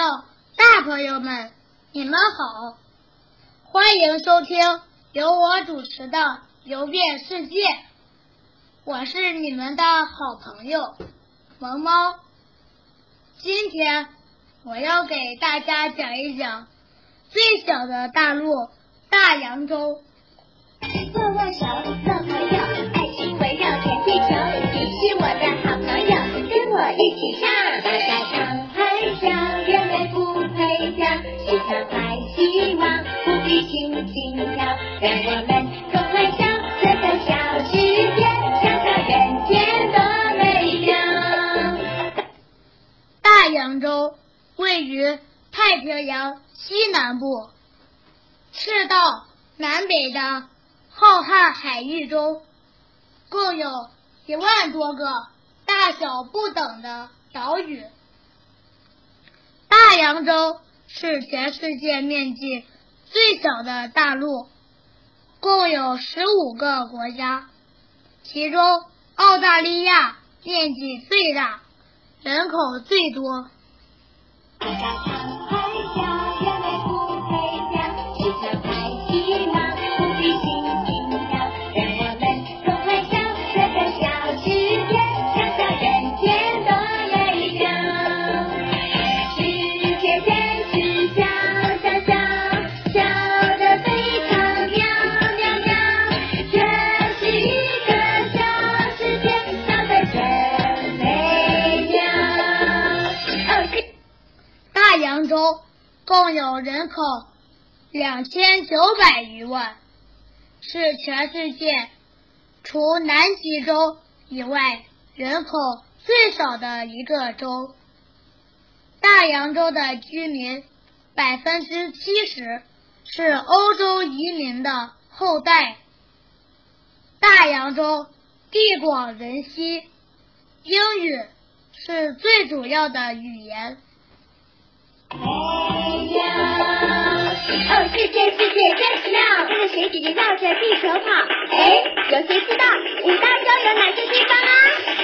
友、大朋友们，你们好，欢迎收听由我主持的《游遍世界》，我是你们的好朋友萌猫。今天我要给大家讲一讲最小的大陆——大洋洲。握握手，做朋友，爱心围绕全地球。你是我的好朋友，跟我一起唱。大洋洲位于太平洋西南部，赤道南北的浩瀚海域中，共有一万多个大小不等的岛屿。大洋洲是全世界面积最小的大陆，共有十五个国家，其中澳大利亚面积最大，人口最多。大家共有人口两千九百余万，是全世界除南极洲以外人口最少的一个洲。大洋洲的居民百分之七十是欧洲移民的后代。大洋洲地广人稀，英语是最主要的语言。哦，世界世界真奇妙，看着水姐姐绕着地球跑。哎，有谁知道五大洲有哪些地方啊？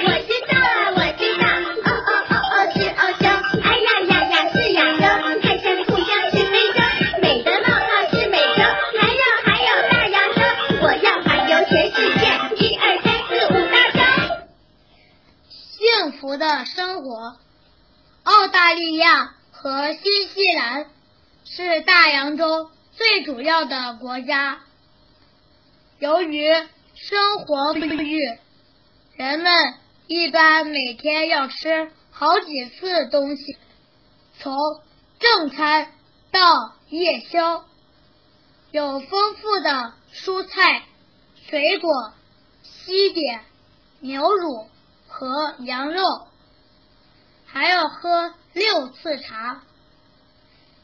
我知道了，我知道。哦哦哦哦，是欧洲。哎呀呀呀，是亚洲。泰山故乡是非洲，美的冒号是美洲。还有还有大洋洲，我要环游全世界。一二三四五大洲。幸福的生活。澳大利亚和新西兰是大洋洲最主要的国家。由于生活富裕，人们一般每天要吃好几次东西，从正餐到夜宵，有丰富的蔬菜、水果、西点、牛乳和羊肉，还要喝六次茶。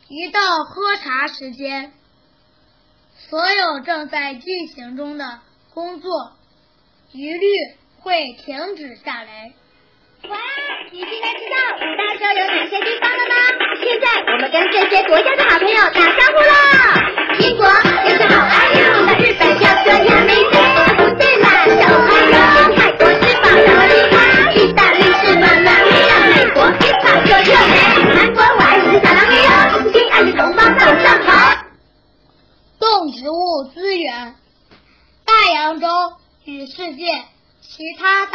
一到喝茶时间，所有正在进行中的工作一律会停止下来。哇，你现在知道五大洲有哪些地方了吗？现在我们跟这些国家的好朋友打招呼了。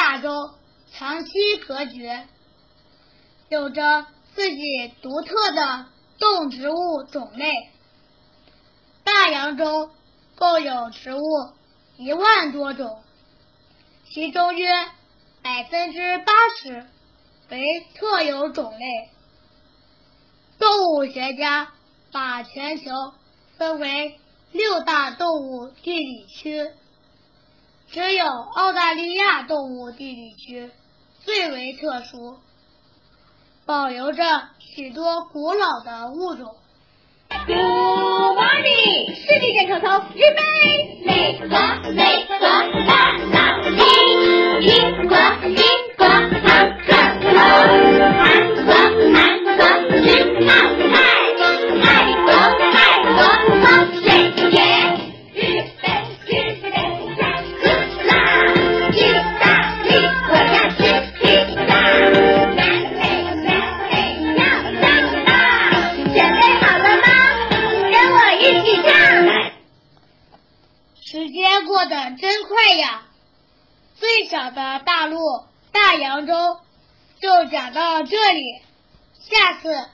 亚洲长期隔绝，有着自己独特的动植物种类。大洋洲共有植物一万多种，其中约百分之八十为特有种类。动物学家把全球分为六大动物地理区，只有澳大利亚动物地理区最为特殊，保留着许多古老的物种。Good morning，视力健康操，预备，美国，美过得真快呀最小的大陆大洋洲就讲到这里，下次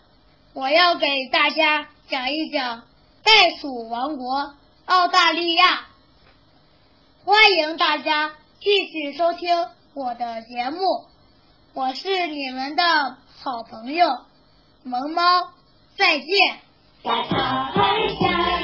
我要给大家讲一讲袋鼠王国澳大利亚。欢迎大家继续收听我的节目，我是你们的好朋友萌猫，再见。大海下，月亮。